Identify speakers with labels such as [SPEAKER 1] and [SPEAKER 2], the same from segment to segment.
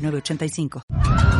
[SPEAKER 1] 8985.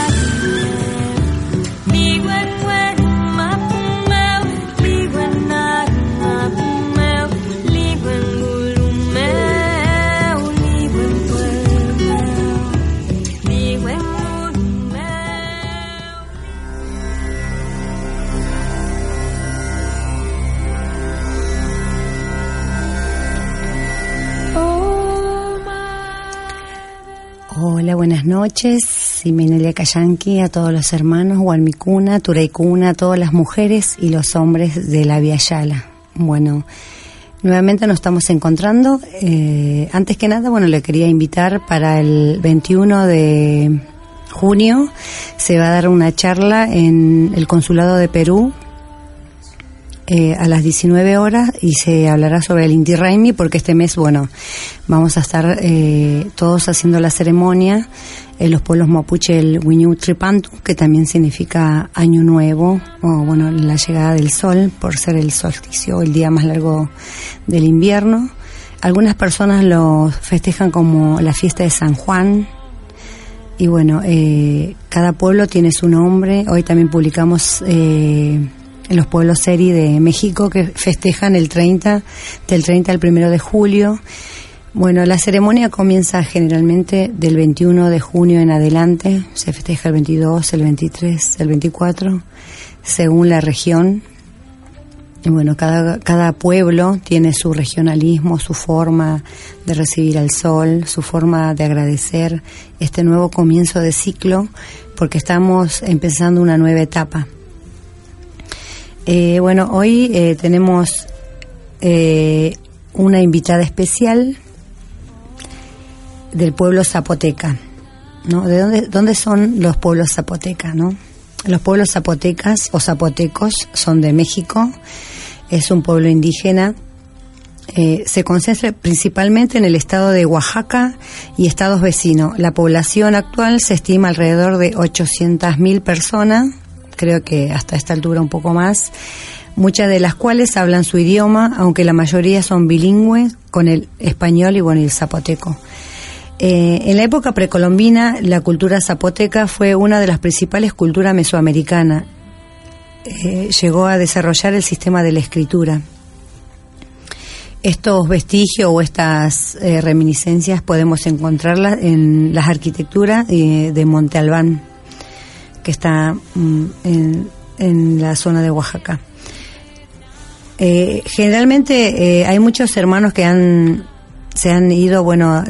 [SPEAKER 2] Noches. Simenelia Cayanqui, a todos los hermanos, Hualmicuna, Turaicuna, a todas las mujeres y los hombres de la Via Yala. Bueno, nuevamente nos estamos encontrando. Eh, antes que nada, bueno, le quería invitar para el 21 de junio. Se va a dar una charla en el Consulado de Perú, eh, a las 19 horas y se hablará sobre el Inti Raimi porque este mes, bueno, vamos a estar eh, todos haciendo la ceremonia en los pueblos mapuche el Wiñu Tripantu, que también significa año nuevo o bueno, la llegada del sol por ser el solsticio, el día más largo del invierno. Algunas personas lo festejan como la fiesta de San Juan, y bueno, eh, cada pueblo tiene su nombre. Hoy también publicamos eh, en los pueblos seri de México que festejan el 30, del 30 al 1 de julio. Bueno, la ceremonia comienza generalmente del 21 de junio en adelante, se festeja el 22, el 23, el 24, según la región. Y bueno, cada, cada pueblo tiene su regionalismo, su forma de recibir al sol, su forma de agradecer este nuevo comienzo de ciclo, porque estamos empezando una nueva etapa. Eh, bueno, hoy eh, tenemos eh, una invitada especial del pueblo zapoteca. ¿no? ¿De dónde, dónde son los pueblos zapotecas? ¿no? Los pueblos zapotecas o zapotecos son de México, es un pueblo indígena. se concentra principalmente en el estado de Oaxaca y estados vecinos. La población actual se estima alrededor de 800.000 personas creo que hasta esta altura un poco más, muchas de las cuales hablan su idioma, aunque la mayoría son bilingües con el español y bueno, el zapoteco. Eh, en la época precolombina, la cultura zapoteca fue una de las principales culturas mesoamericanas. Eh, llegó a desarrollar el sistema de la escritura. Estos vestigios o estas eh, reminiscencias podemos encontrarlas en las arquitecturas de Monte Albán, que está mm, en, la zona de Oaxaca. generalmente hay muchos hermanos que han se han ido, bueno,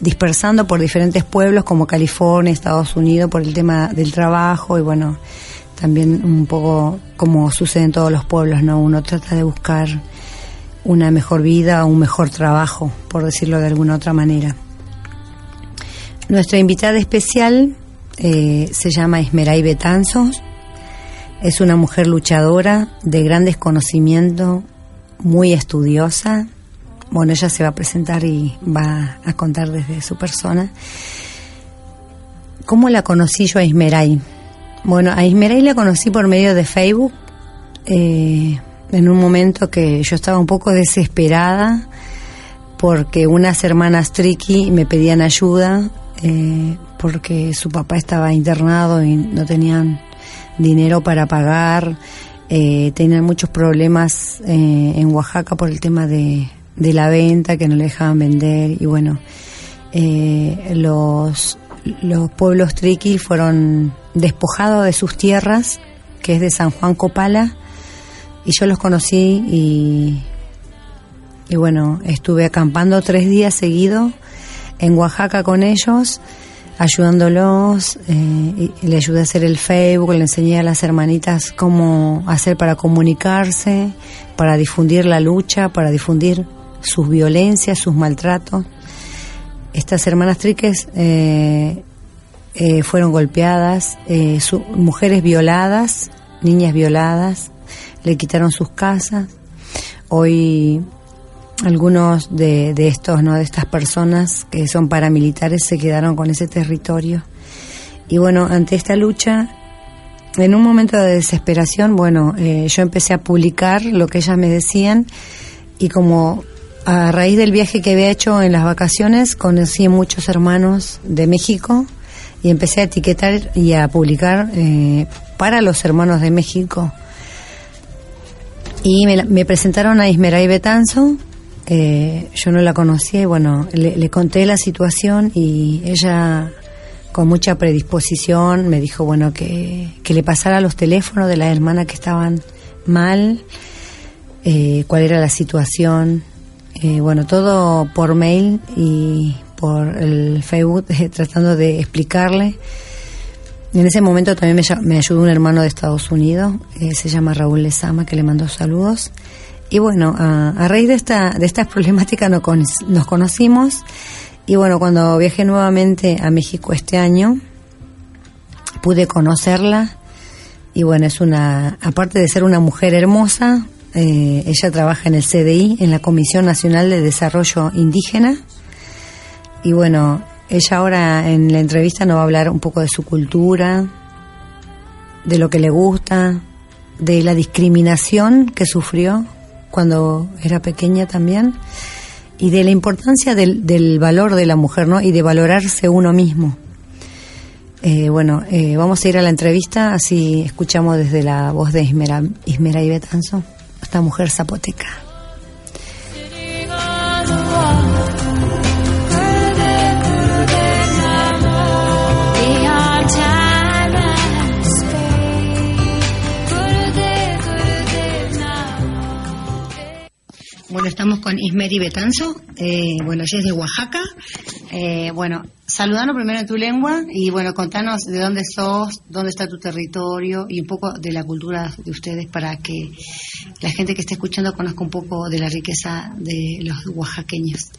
[SPEAKER 2] dispersando por diferentes pueblos como California, Estados Unidos, por el tema del trabajo y bueno, también un poco como sucede en todos los pueblos, ¿no? Uno trata de buscar una mejor vida, un mejor trabajo, por decirlo de alguna otra manera. Nuestra invitada especial eh, se llama Esmeray Betanzos. Es una mujer luchadora de grandes conocimientos, muy estudiosa, bueno, ella se va a presentar y va a contar desde su persona. ¿Cómo la conocí yo a Ismeray? Bueno, a Ismeray la conocí por medio de Facebook, eh, en un momento que yo estaba un poco desesperada porque unas hermanas Tricky me pedían ayuda eh, porque su papá estaba internado y no tenían dinero para pagar, eh, tenían muchos problemas en Oaxaca por el tema de de la venta, que no le dejaban vender y bueno, eh, los, los pueblos triqui fueron despojados de sus tierras, que es de San Juan Copala, y yo los conocí y, y bueno, estuve acampando tres días seguidos en Oaxaca con ellos, ayudándolos, eh, y le ayudé a hacer el Facebook, le enseñé a las hermanitas cómo hacer para comunicarse, para difundir la lucha, para difundir sus violencias, sus maltratos. Estas hermanas Triques eh, eh, fueron golpeadas, eh, mujeres violadas, niñas violadas, le quitaron sus casas. Hoy algunos de, de estos, ¿no? de estas personas que son paramilitares se quedaron con ese territorio. Y bueno, ante esta lucha, en un momento de desesperación, bueno, yo empecé a publicar lo que ellas me decían y como a raíz del viaje que había hecho en las vacaciones, conocí muchos hermanos de México y empecé a etiquetar y a publicar eh, para los hermanos de México. Y me, presentaron a Ismeray Betanzo, eh, yo no la conocía y bueno, le, conté la situación y ella con mucha predisposición me dijo, bueno, que, que le pasara los teléfonos de las hermanas que estaban mal, eh, cuál era la situación, eh, bueno, todo por mail y por el Facebook, tratando de explicarle. En ese momento también me, ayudó un hermano de Estados Unidos, eh, se llama Raúl Lezama, que le mandó saludos. Y bueno, a, raíz de esta, de estas problemáticas nos, nos conocimos. Y bueno, cuando viajé nuevamente a México este año, pude conocerla. Y bueno, es una, aparte de ser una mujer hermosa, eh, ella trabaja en el CDI, en la Comisión Nacional de Desarrollo Indígena. Y bueno, ella ahora en la entrevista nos va a hablar un poco de su cultura, de lo que le gusta, de la discriminación que sufrió cuando era pequeña también y de la importancia del, valor de la mujer ¿no? y de valorarse uno mismo. Eh, bueno, eh, vamos a ir a la entrevista, así escuchamos desde la voz de Ismera, Ismera y Betanzo esta mujer zapoteca. Estamos con Ismeri Betanzo, eh, bueno, ella es de Oaxaca. Eh, bueno, saludando primero en tu lengua y bueno, contanos de dónde sos, dónde está tu territorio y un poco de la cultura de ustedes para que la gente que esté escuchando conozca un poco de la riqueza de los oaxaqueños.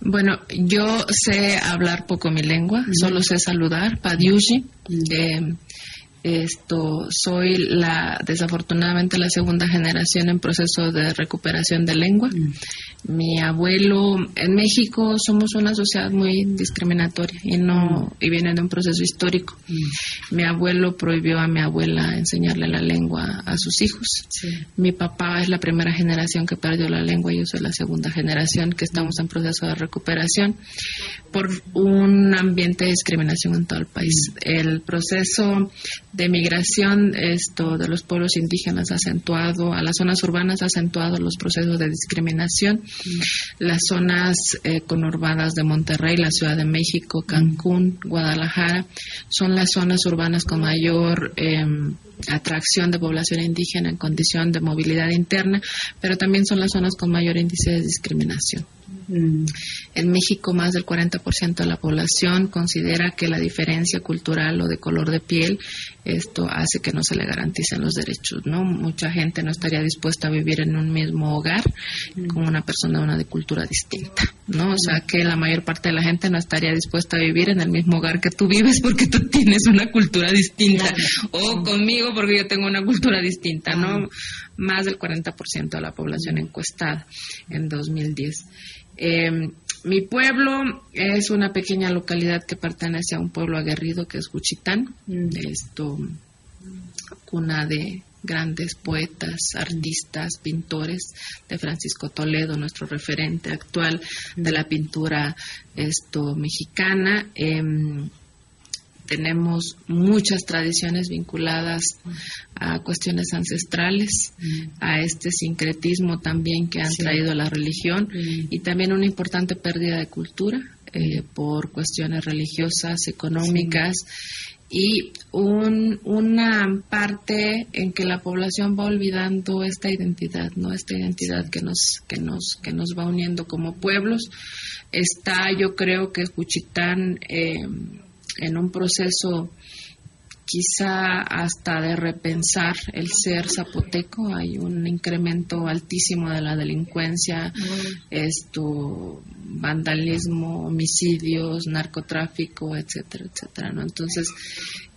[SPEAKER 3] Bueno, yo sé hablar poco mi lengua, solo sé saludar, padiushi, Esto, soy la, desafortunadamente, la segunda generación en proceso de recuperación de lengua. Mm. Mi abuelo, en México somos una sociedad muy discriminatoria y no, y viene de un proceso histórico. Mm. Mi abuelo prohibió a mi abuela enseñarle la lengua a sus hijos. Mi papá es la primera generación que perdió la lengua y yo soy la segunda generación que estamos en proceso de recuperación por un ambiente de discriminación en todo el país. Mm. El proceso de migración esto de los pueblos indígenas ha acentuado, a las zonas urbanas ha acentuado los procesos de discriminación. Mm. Las zonas eh, conurbadas de Monterrey, la Ciudad de México, Cancún, Guadalajara, son las zonas urbanas con mayor em, atracción de población indígena en condición de movilidad interna, pero también son las zonas con mayor índice de discriminación. Mm. En México, más del 40% de la población considera que la diferencia cultural o de color de piel esto hace que no se le garanticen los derechos, ¿no? Mucha gente no estaría dispuesta a vivir en un mismo hogar con una persona de una de cultura distinta, ¿no? O sea, que la mayor parte de la gente no estaría dispuesta a vivir en el mismo hogar que tú vives porque tú tienes una cultura distinta o conmigo porque yo tengo una cultura distinta, ¿no? Más del 40% de la población encuestada en 2010. Eh, mi pueblo es una pequeña localidad que pertenece a un pueblo aguerrido que es Juchitán, mm. esto cuna de grandes poetas, artistas, pintores de Francisco Toledo, nuestro referente actual de la pintura esto mexicana. Em, tenemos muchas tradiciones vinculadas a cuestiones ancestrales, a este sincretismo también que han traído la religión y también una importante pérdida de cultura eh, por cuestiones religiosas, económicas y una parte en que la población va olvidando esta identidad, no esta identidad que nos que nos que nos va uniendo como pueblos. Está, yo creo que Cuchitán eh, en un proceso quizá hasta de repensar el ser zapoteco. Hay un incremento altísimo de la delincuencia, esto, vandalismo, homicidios, narcotráfico, etcétera, etcétera. ¿no? Entonces,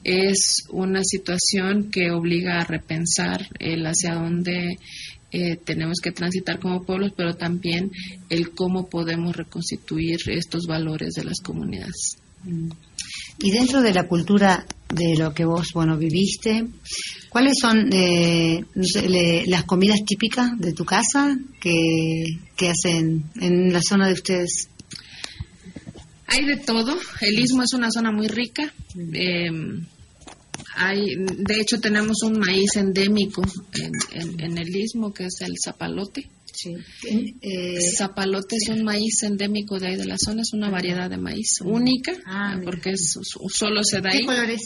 [SPEAKER 3] es una situación que obliga a repensar el hacia dónde eh, tenemos que transitar como pueblos, pero también el cómo podemos reconstituir estos valores de las comunidades.
[SPEAKER 2] Y dentro de la cultura de lo que vos, bueno, viviste, ¿cuáles son eh, las comidas típicas de tu casa que, hacen en la zona de ustedes?
[SPEAKER 3] Hay de todo. El istmo es una zona muy rica. Eh, hay, de hecho, tenemos un maíz endémico en, en el istmo que es el zapalote. Sí. Eh, Zapalote es un maíz endémico de ahí de la zona, es una variedad de maíz única, ah, porque es, solo se da ahí.
[SPEAKER 2] ¿Qué color es?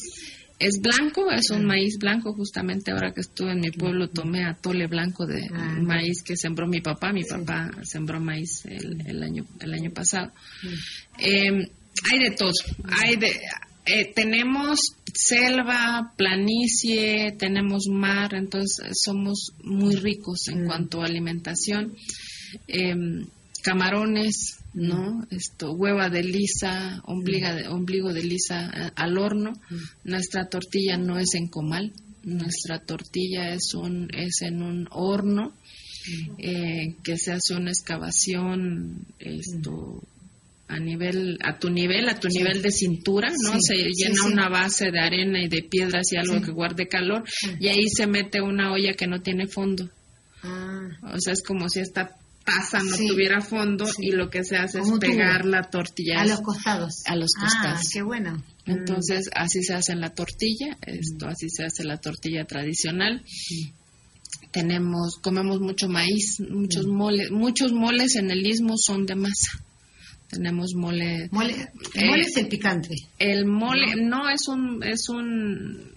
[SPEAKER 3] Es blanco, es un ah. maíz blanco. Justamente ahora que estuve en mi pueblo tomé atole blanco de ah. maíz que sembró mi papá. Mi papá sembró maíz el, año el año pasado. Em, hay de todo. Hay de eh, tenemos selva, planicie, tenemos mar, entonces somos muy ricos en mm. cuanto a alimentación. Em, camarones, ¿no? Esto, hueva de lisa, ombliga de, ombligo de lisa eh, al horno. Mm. Nuestra tortilla no es en comal, nuestra tortilla es un es en un horno mm. eh, que se hace una excavación esto a nivel, a tu nivel, a tu nivel de cintura, ¿no? se llena una base de arena y de piedras y algo que guarde calor y ahí se mete una olla que no tiene fondo. Ah. O sea, es como si esta taza no tuviera fondo y lo que se hace es pegar la tortilla.
[SPEAKER 2] A los costados.
[SPEAKER 3] A los ah, costados.
[SPEAKER 2] qué bueno.
[SPEAKER 3] Mm. Entonces, así se hace la tortilla, esto, mm. así se hace la tortilla tradicional. Tenemos, comemos mucho maíz, muchos mm. moles, muchos moles en el istmo son de masa. Tenemos mole.
[SPEAKER 2] Mole, el mole es el picante.
[SPEAKER 3] El mole, no, es un, es un,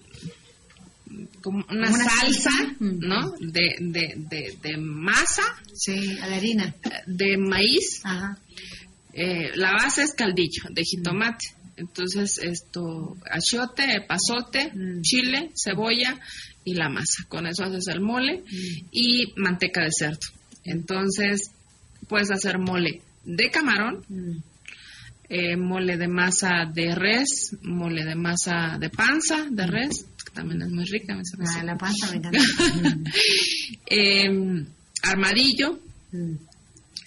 [SPEAKER 3] como una, salsa, ¿no? De, de, de, de, masa.
[SPEAKER 2] Sí, a la harina.
[SPEAKER 3] De maíz. Ajá. Eh, la base es caldillo de jitomate. Entonces, esto, achiote, pasote, mm. chile, cebolla y la masa. Con eso haces el mole mm. y manteca de cerdo. Entonces, puedes hacer mole de camarón, eh, mole de masa de res, mole de masa de panza de res, que también es muy rica. Me
[SPEAKER 2] ah, la panza me encanta.
[SPEAKER 3] Em, armadillo. Mm.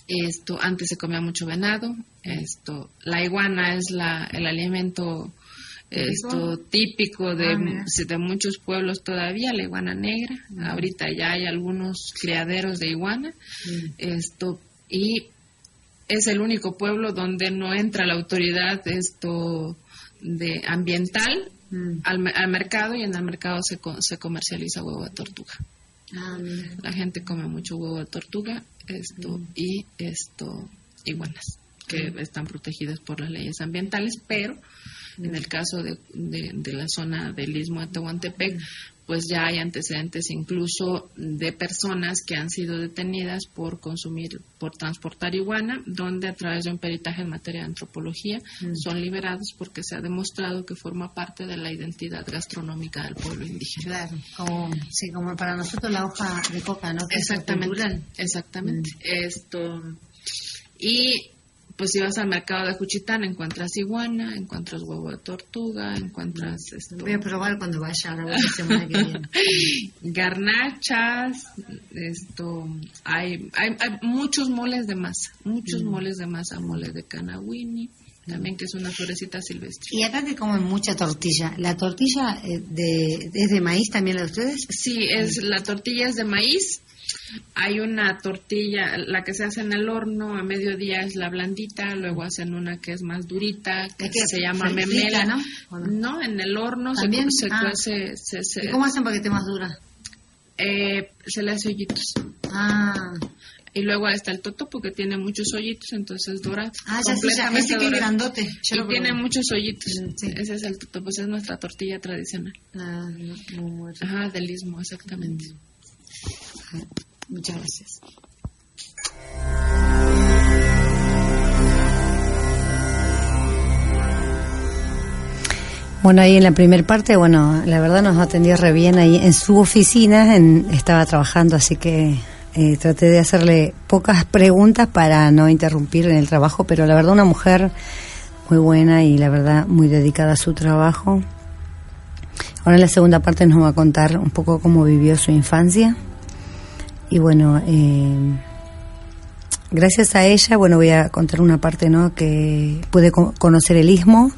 [SPEAKER 3] Esto, antes se comía mucho venado. Esto, la iguana es la, el alimento esto típico de, ah, de muchos pueblos todavía, la iguana negra. Ahorita ya hay algunos criaderos de iguana. Mm. Esto y es el único pueblo donde no entra la autoridad esto de ambiental mm. al, mercado y en el mercado se, se comercializa huevo de tortuga. Ah, la gente come mucho huevo de tortuga esto mm. y esto iguanas que están protegidas por las leyes ambientales, pero en el caso de, de, la zona del istmo de Tehuantepec, pues ya hay antecedentes incluso de personas que han sido detenidas por consumir, por transportar iguana, donde a través de un peritaje en materia de antropología mm. son liberados porque se ha demostrado que forma parte de la identidad gastronómica del pueblo indígena.
[SPEAKER 2] Claro, como, sí, como para nosotros la hoja de coca, ¿no?
[SPEAKER 3] exactamente, exactamente. Mm. Esto y pues si vas al mercado de Juchitán encuentras iguana, encuentras huevo de tortuga, encuentras esto.
[SPEAKER 2] Voy a probar cuando vaya la semana que viene.
[SPEAKER 3] Garnachas, esto, hay, hay, muchos moles de masa, muchos mm. moles de masa, mole de canahuini, también que es una florecita silvestre.
[SPEAKER 2] Y acá que comen mucha tortilla. ¿La tortilla eh, de, es de maíz también la de ustedes?
[SPEAKER 3] Sí, es la tortilla es de maíz hay una tortilla, la que se hace en el horno a mediodía es la blandita, luego hacen una que es más durita, que, se llama memela. ¿no? ¿no? en el horno se, se,
[SPEAKER 2] ah.
[SPEAKER 3] se,
[SPEAKER 2] cómo hacen para que esté más dura?
[SPEAKER 3] Eh, se le hace hoyitos.
[SPEAKER 2] Ah.
[SPEAKER 3] Y luego está el totopo que tiene muchos hoyitos, entonces dura
[SPEAKER 2] ah, ya completamente ese que grandote.
[SPEAKER 3] y tiene muchos hoyitos. Mm, Ese es el totopo, esa es nuestra tortilla tradicional.
[SPEAKER 2] Ah,
[SPEAKER 3] Ajá, del istmo, exactamente.
[SPEAKER 2] Muchas gracias. Bueno, ahí en la primera parte, bueno, la verdad nos atendió re bien ahí en su oficina, estaba trabajando, así que eh, traté de hacerle pocas preguntas para no interrumpir en el trabajo, pero la verdad una mujer muy buena y la verdad muy dedicada a su trabajo. Ahora en la segunda parte nos va a contar un poco cómo vivió su infancia y bueno, eh, gracias a ella, bueno, voy a contar una parte, ¿no? Que pude conocer el istmo,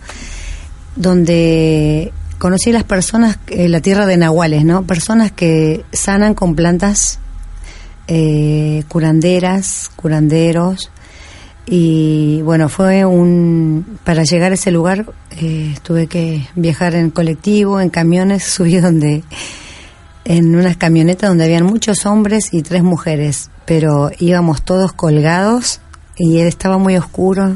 [SPEAKER 2] donde conocí las personas, eh, la tierra de Nahuales, ¿no? Personas que sanan con plantas eh, curanderas, curanderos. Y bueno, fue un. Para llegar a ese lugar tuve que viajar en colectivo, en camiones, subí donde en unas camionetas donde habían muchos hombres y tres mujeres, pero íbamos todos colgados y estaba muy oscuro.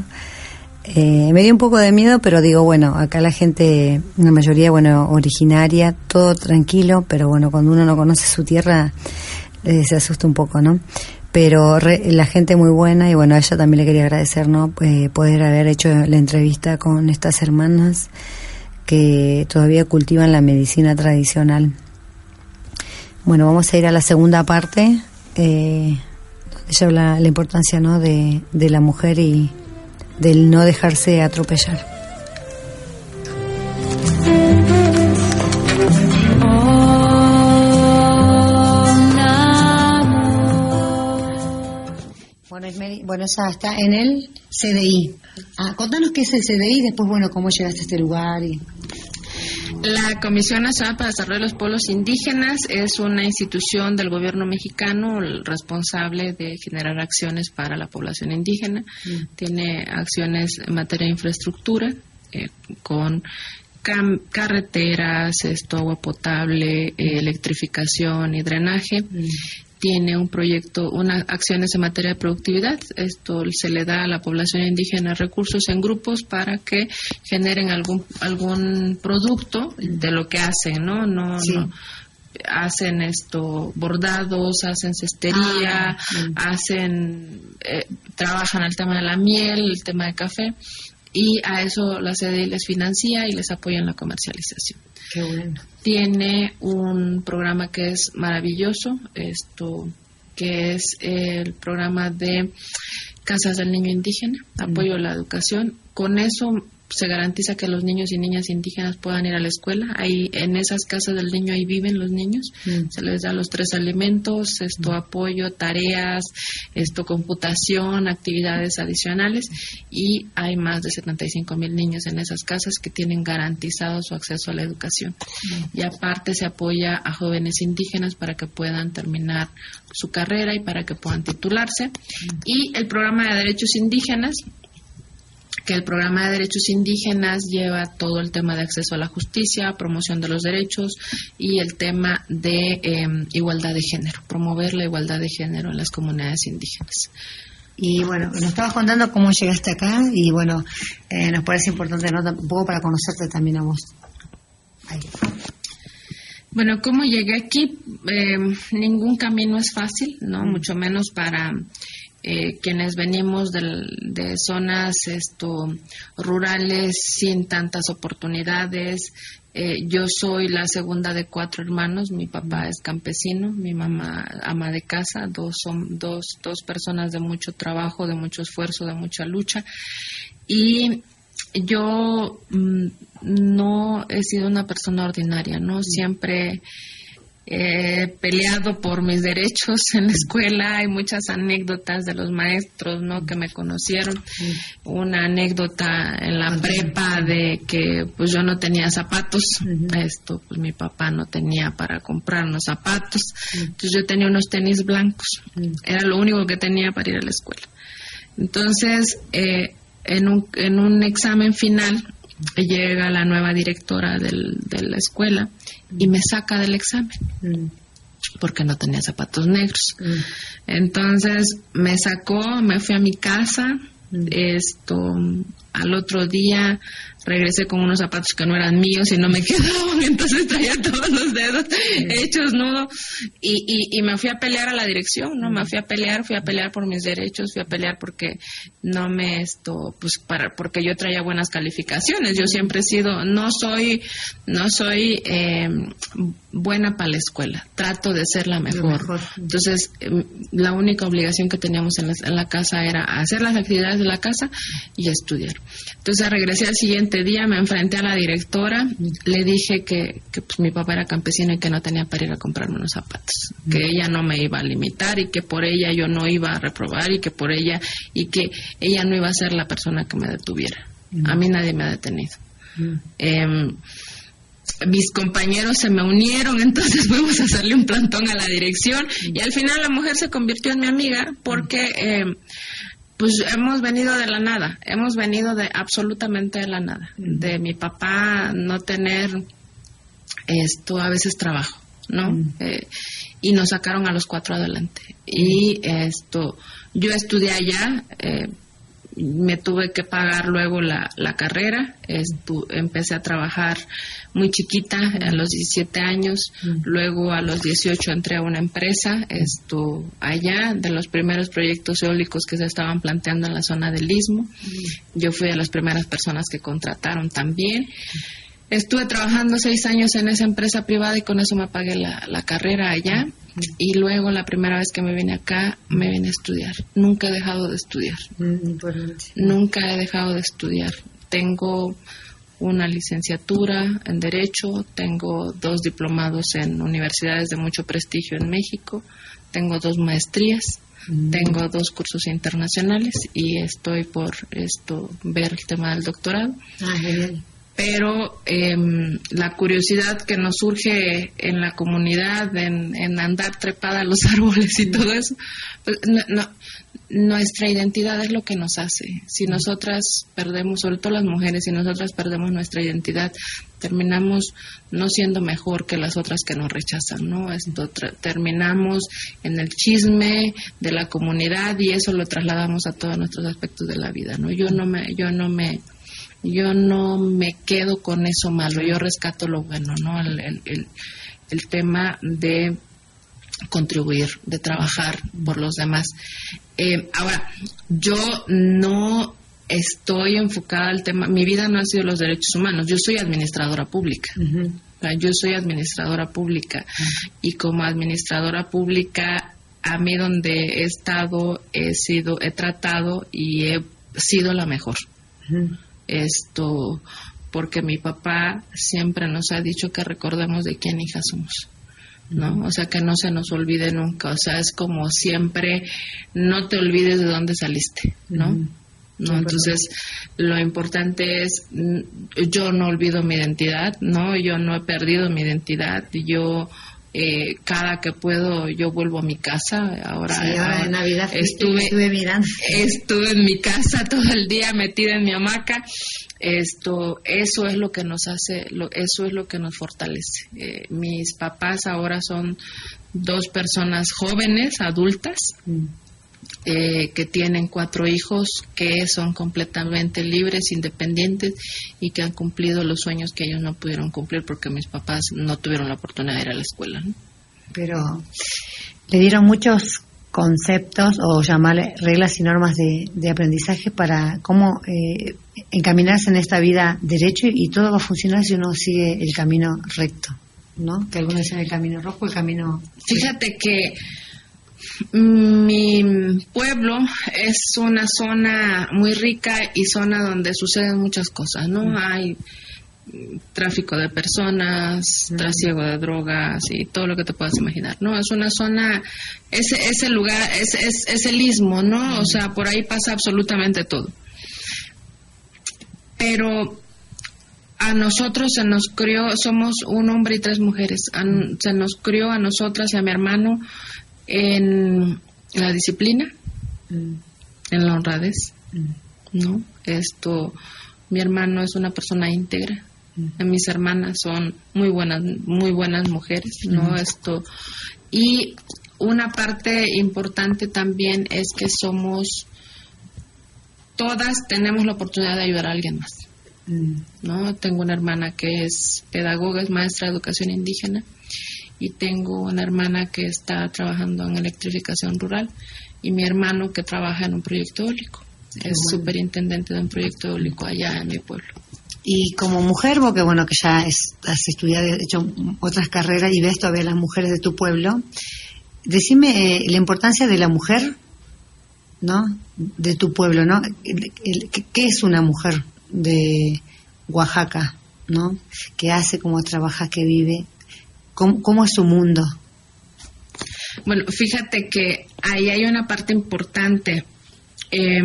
[SPEAKER 2] Eh, me dio un poco de miedo, pero digo, bueno, acá la gente, la mayoría, bueno, originaria, todo tranquilo, pero bueno, cuando uno no conoce su tierra, eh, se asusta un poco, ¿no? Pero la gente muy buena y bueno, a ella también le quería agradecer, ¿no? Eh, poder haber hecho la entrevista con estas hermanas que todavía cultivan la medicina tradicional. Bueno, vamos a ir a la segunda parte, eh, donde ella habla la importancia ¿no? de, de la mujer y del no dejarse atropellar. Bueno, bueno, esa está en el CDI. Ah, contanos qué es el CDI, después, bueno, cómo llegaste a este lugar. Y...
[SPEAKER 3] La Comisión Nacional para el Desarrollo de los Pueblos Indígenas es una institución del gobierno mexicano responsable de generar acciones para la población indígena. Mm. Tiene acciones en materia de infraestructura eh, con carreteras, esto, agua potable, eh, electrificación y drenaje. Mm tiene un proyecto, unas acciones en materia de productividad. Esto se le da a la población indígena recursos en grupos para que generen algún algún producto de lo que hacen, ¿no? No, hacen esto bordados, hacen cestería, ah, hacen eh, trabajan el tema de la miel, el tema de café y a eso la CDI les financia y les apoya en la comercialización.
[SPEAKER 2] Qué bueno.
[SPEAKER 3] Tiene un programa que es maravilloso, esto que es el programa de casas del niño indígena, apoyo a la educación. Con eso se garantiza que los niños y niñas indígenas puedan ir a la escuela. Ahí en esas casas del niño ahí viven los niños.
[SPEAKER 2] Mm.
[SPEAKER 3] Se les da los tres alimentos, esto apoyo, tareas, esto computación, actividades adicionales y hay más de 75 mil niños en esas casas que tienen garantizado su acceso a la educación. Y aparte se apoya a jóvenes indígenas para que puedan terminar su carrera y para que puedan titularse. Y el programa de derechos indígenas que el programa de derechos indígenas lleva todo el tema de acceso a la justicia, promoción de los derechos y el tema de eh, igualdad de género, promover la igualdad de género en las comunidades indígenas.
[SPEAKER 2] Y bueno, nos estabas contando cómo llegaste acá y bueno, eh, nos parece importante ¿no? un poco para conocerte también a vos. Ahí.
[SPEAKER 3] Bueno, ¿cómo llegué aquí? Eh, ningún camino es fácil, ¿no? Mucho menos para eh, quienes venimos del- de zonas esto, rurales sin tantas oportunidades. Eh, yo soy la segunda de cuatro hermanos. Mi papá es campesino, mi mamá ama de casa. Dos son dos, dos personas de mucho trabajo, de mucho esfuerzo, de mucha lucha. Y yo mm, no he sido una persona ordinaria, ¿no? Siempre he peleado por mis derechos en la escuela. Hay muchas anécdotas de los maestros, ¿no? Que me conocieron. Una anécdota en la prepa de que, pues, yo no tenía zapatos. Esto, pues, mi papá no tenía para comprarnos zapatos. Entonces, yo tenía unos tenis blancos. Era lo único que tenía para ir a la escuela. Entonces, eh, en, un, en un examen final llega la nueva directora del- de la escuela y me saca del examen
[SPEAKER 2] Mm,
[SPEAKER 3] porque no tenía zapatos negros. Entonces me sacó, me fui a mi casa, esto al otro día regresé con unos zapatos que no eran míos y no me quedaban, entonces traía todos los dedos hechos nudo y, y, y me fui a pelear a la dirección, ¿no? Me fui a pelear, fui a pelear por mis derechos, fui a pelear porque no me esto, pues para, porque yo traía buenas calificaciones, yo siempre he sido, no soy, no soy eh, buena para la escuela, trato de ser la mejor.
[SPEAKER 2] mejor.
[SPEAKER 3] Entonces, em, la única obligación que teníamos en la, en la casa era hacer las actividades de la casa y estudiar. Entonces, regresé al siguiente día, me enfrenté a la directora, le dije que, que pues, mi papá era campesino y que no tenía para ir a comprarme unos zapatos, que ella no me iba a limitar y que por ella yo no iba a reprobar y que por ella y que ella no iba a ser la persona que me detuviera. A mí nadie me ha detenido. Em, mis compañeros se me unieron, entonces fuimos a hacerle un plantón a la dirección y al final la mujer se convirtió en mi amiga porque eh, pues hemos venido de la nada, hemos venido de absolutamente de la nada, de mi papá no tener esto a veces trabajo, ¿no? Eh, y nos sacaron a los cuatro adelante. Y esto, yo estudié allá, eh, me tuve que pagar luego la, la carrera, estu- empecé a trabajar muy chiquita, a los 17 años, luego a los 18 entré a una empresa, esto allá, de los primeros proyectos eólicos que se estaban planteando en la zona del Istmo, yo fui de las primeras personas que contrataron también. Estuve trabajando seis años en esa empresa privada y con eso me pagué la, la carrera allá. Y luego, la primera vez que me vine acá, me vine a estudiar. Nunca he dejado de estudiar.
[SPEAKER 2] mm.
[SPEAKER 3] Nunca he dejado de estudiar. Tengo una licenciatura en Derecho, tengo dos diplomados en universidades de mucho prestigio en México, tengo dos maestrías, tengo dos cursos internacionales y estoy por esto ver el tema del doctorado
[SPEAKER 2] Ah, genial.
[SPEAKER 3] Pero em, la curiosidad que nos surge en la comunidad, en, en andar trepada a los árboles y todo eso, pues, no- no- nuestra identidad es lo que nos hace. Si nosotras perdemos, sobre todo las mujeres, si nosotras perdemos nuestra identidad, terminamos no siendo mejor que las otras que nos rechazan, ¿no? Esto terminamos en el chisme de la comunidad y eso lo trasladamos a todos nuestros aspectos de la vida, ¿no? Yo no me, yo no me, yo no me quedo con eso malo, yo rescato lo bueno, ¿no? El, el, el, el tema de contribuir, de trabajar por los demás. Eh, ahora, yo no estoy enfocada al tema, mi vida no ha sido los derechos humanos, yo soy administradora pública. Yo soy administradora pública y como administradora pública a mí donde he estado, he sido, he tratado y he sido la mejor. Esto, porque mi papá siempre nos ha dicho que recordemos de quién hija somos. ¿no? O sea, que no se nos olvide nunca. O sea, es como siempre, no te olvides de dónde saliste, ¿no? ¿no? Entonces, lo importante es, mm, yo no olvido mi identidad, ¿no? Yo no he perdido mi identidad, yo eh, cada que puedo yo vuelvo a mi casa. Ahora,
[SPEAKER 2] ahora en Navidad
[SPEAKER 3] estuve, estuve en mi casa todo el día metida en mi hamaca. Esto, eso es lo que nos hace, lo, eso es lo que nos fortalece. Eh, mis papás ahora son dos personas jóvenes, adultas. Mm. Eh, que tienen cuatro hijos que son completamente libres, independientes y que han cumplido los sueños que ellos no pudieron cumplir porque mis papás no tuvieron la oportunidad de ir a la escuela.
[SPEAKER 2] Pero le dieron muchos conceptos o llamarle reglas y normas de, aprendizaje para cómo eh, encaminarse en esta vida derecho y todo va a funcionar si uno sigue el camino recto, ¿no? Que algunos dicen el camino rojo, el camino...
[SPEAKER 3] Fíjate que mi pueblo es una zona muy rica y zona donde suceden muchas cosas, ¿no? Mm. Hay tráfico de personas, mm. trasiego de drogas y todo lo que te puedas imaginar, ¿no? Es una zona, ese, ese lugar, es, es, es el istmo, ¿no? O mm. sea, por ahí pasa absolutamente todo. Pero a nosotros se nos crió, somos un hombre y tres mujeres, se nos crió a nosotras y a mi hermano en la disciplina, mm. en la honradez, mm. ¿no? Esto, mi hermano es una persona íntegra, mm. mis hermanas son muy buenas, muy buenas mujeres, ¿no? Esto, y una parte importante también es que somos, todas tenemos la oportunidad de ayudar a alguien más. ¿no? Tengo una hermana que es pedagoga, es maestra de educación indígena y tengo una hermana que está trabajando en electrificación rural y mi hermano que trabaja en un proyecto eólico. Es superintendente de un proyecto eólico allá en mi pueblo.
[SPEAKER 2] Y como mujer, porque bueno, que ya es, has estudiado, hecho otras carreras y ves todavía las mujeres de tu pueblo, decime eh, la importancia de la mujer, ¿no? De tu pueblo, ¿no? ¿Qué es una mujer de Oaxaca, ¿no? ¿Qué hace, cómo trabaja, qué vive? ¿Cómo, es su mundo?
[SPEAKER 3] Bueno, fíjate que ahí hay una parte importante. Eh,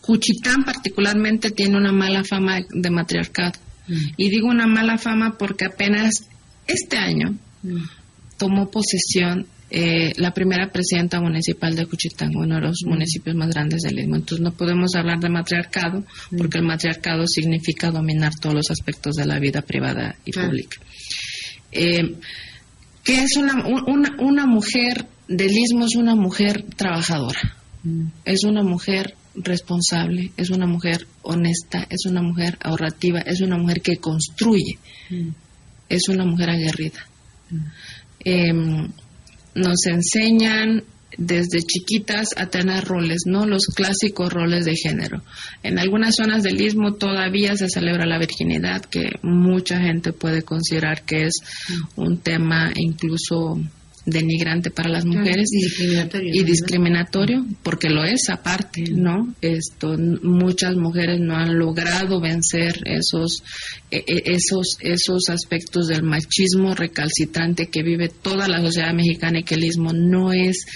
[SPEAKER 3] Cuchitán particularmente tiene una mala fama de matriarcado. Mm. Y digo una mala fama porque apenas este año mm. tomó posesión eh, la primera presidenta municipal de Cuchitán, uno de los mm. municipios más grandes del Istmo. Entonces no podemos hablar de matriarcado porque el matriarcado significa dominar todos los aspectos de la vida privada y pública eh, que es una, una, mujer del istmo, es una mujer trabajadora, mm. es una mujer responsable, es una mujer honesta, es una mujer ahorrativa, es una mujer que construye, mm. es una mujer aguerrida. Mm. Em, nos enseñan desde chiquitas a tener roles, ¿no? Los clásicos roles de género. En algunas zonas del istmo todavía se celebra la virginidad, que mucha gente puede considerar que es un tema incluso denigrante para las mujeres y discriminatorio, porque lo es aparte, ¿no? Esto muchas mujeres no han logrado vencer esos e, e, esos esos aspectos del machismo recalcitrante que vive toda la sociedad mexicana y que el ismo no es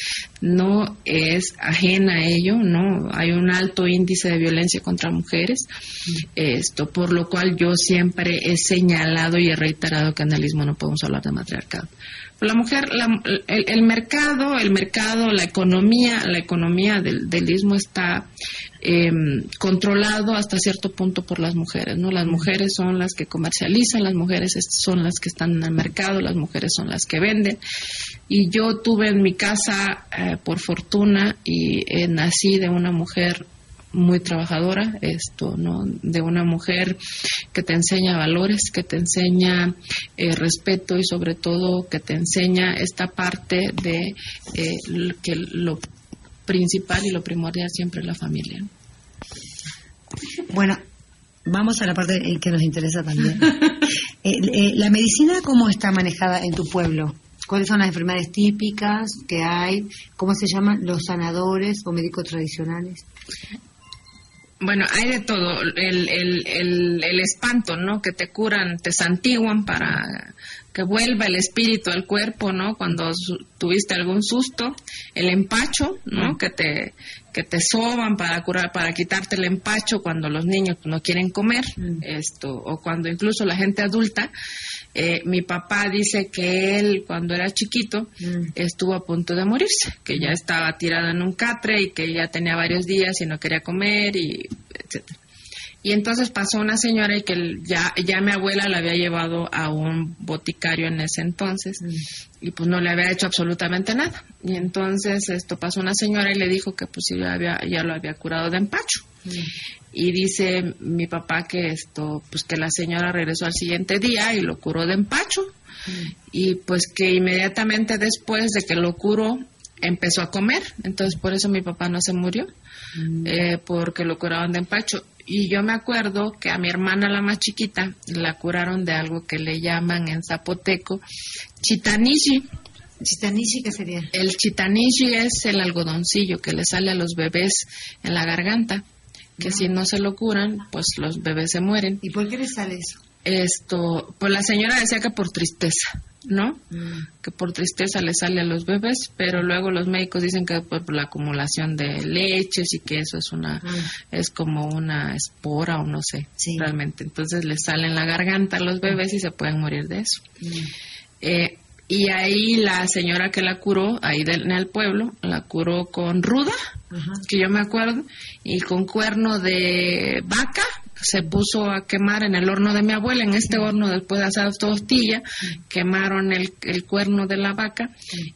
[SPEAKER 3] no es ajena a ello, ¿no? Hay un alto índice de violencia contra mujeres. Esto por lo cual yo siempre he señalado y he reiterado que en el ismo no podemos hablar de matriarcado la mujer, el, mercado, el mercado, la economía, la economía del, del istmo está em, controlado hasta cierto punto por las mujeres, ¿no? Las mujeres son las que comercializan, las mujeres son las que están en el mercado, las mujeres son las que venden. Y yo tuve en mi casa, eh, por fortuna, y eh, nací de una mujer muy trabajadora, esto, ¿no? De una mujer que te enseña valores, que te enseña eh, respeto y sobre todo que te enseña esta parte de eh, que lo principal y lo primordial siempre es la familia.
[SPEAKER 2] Bueno, vamos a la parte que nos interesa también. Eh, ¿La medicina cómo está manejada en tu pueblo? ¿Cuáles son las enfermedades típicas que hay? ¿Cómo se llaman los sanadores o médicos tradicionales?
[SPEAKER 3] Bueno, hay de todo. El, el, el, el, espanto, ¿no? Que te curan, te santiguan para que vuelva el espíritu al cuerpo, ¿no? Cuando tuviste algún susto. El empacho, ¿no? Que te que te soban para curar, para quitarte el empacho cuando los niños no quieren comer, esto, o cuando incluso la gente adulta. Eh, mi papá dice que él, cuando era chiquito, estuvo a punto de morirse, que ya estaba tirado en un catre y que ya tenía varios días y no quería comer y etcétera. Y entonces pasó una señora y que ya, ya mi abuela la había llevado a un boticario en ese entonces y pues no le había hecho absolutamente nada. Y entonces esto pasó una señora y le dijo que pues ya, había, ya lo había curado de empacho. Y dice mi papá que esto, pues que la señora regresó al siguiente día y lo curó de empacho. Y pues que inmediatamente después de que lo curó, empezó a comer. Entonces por eso mi papá no se murió. Eh, porque lo curaron de empacho. Y yo me acuerdo que a mi hermana, la más chiquita, la curaron de algo que le llaman en zapoteco chitanishi.
[SPEAKER 2] ¿Chitanishi qué sería?
[SPEAKER 3] El chitanishi es el algodoncillo que le sale a los bebés en la garganta, que si no se lo curan, pues los bebés se mueren.
[SPEAKER 2] ¿Y por qué le sale eso?
[SPEAKER 3] Esto, pues la señora decía que por tristeza. ¿no? Mm. Que por tristeza le sale a los bebés, pero luego los médicos dicen que por la acumulación de leches y que eso es una mm. es como una espora o no sé, realmente. Entonces le sale en la garganta a los bebés y se pueden morir de eso. Mm. Eh, y ahí la señora que la curó, ahí en el pueblo, la curó con ruda, que yo me acuerdo, y con cuerno de vaca, se puso a quemar en el horno de mi abuela, en este horno después de hacer tortilla, quemaron el, el, cuerno de la vaca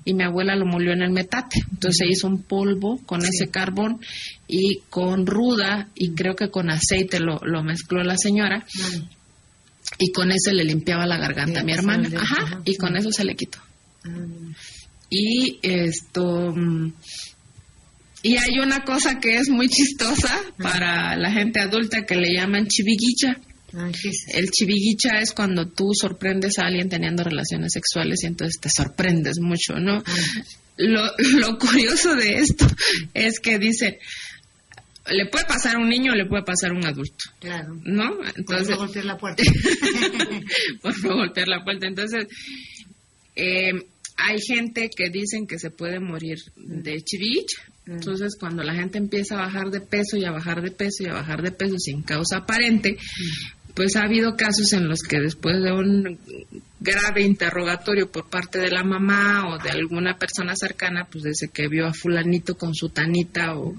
[SPEAKER 3] y mi abuela lo molió en el metate. Entonces se hizo un polvo con ese carbón y con ruda y creo que con aceite lo, lo mezcló la señora y con eso le limpiaba la garganta a mi hermana. Ajá, y con eso se le quitó. Ah. Y esto mm, y hay una cosa que es muy chistosa para la gente adulta que le llaman chiviguicha. Ah, el chiviguicha es cuando tú sorprendes a alguien teniendo relaciones sexuales y entonces te sorprendes mucho, ¿no? Ah. Lo, curioso de esto es que dice, le puede pasar a un niño o le puede pasar a un adulto.
[SPEAKER 2] Claro.
[SPEAKER 3] ¿No?
[SPEAKER 2] Entonces, por golpear la puerta.
[SPEAKER 3] por no golpear la puerta. Entonces, eh, hay gente que dicen que se puede morir de chiviguicha entonces, cuando la gente empieza a bajar de peso y a bajar de peso y a bajar de peso sin causa aparente, pues ha habido casos en los que después de un grave interrogatorio por parte de la mamá o de alguna persona cercana, pues dice que vio a fulanito con su tanita o,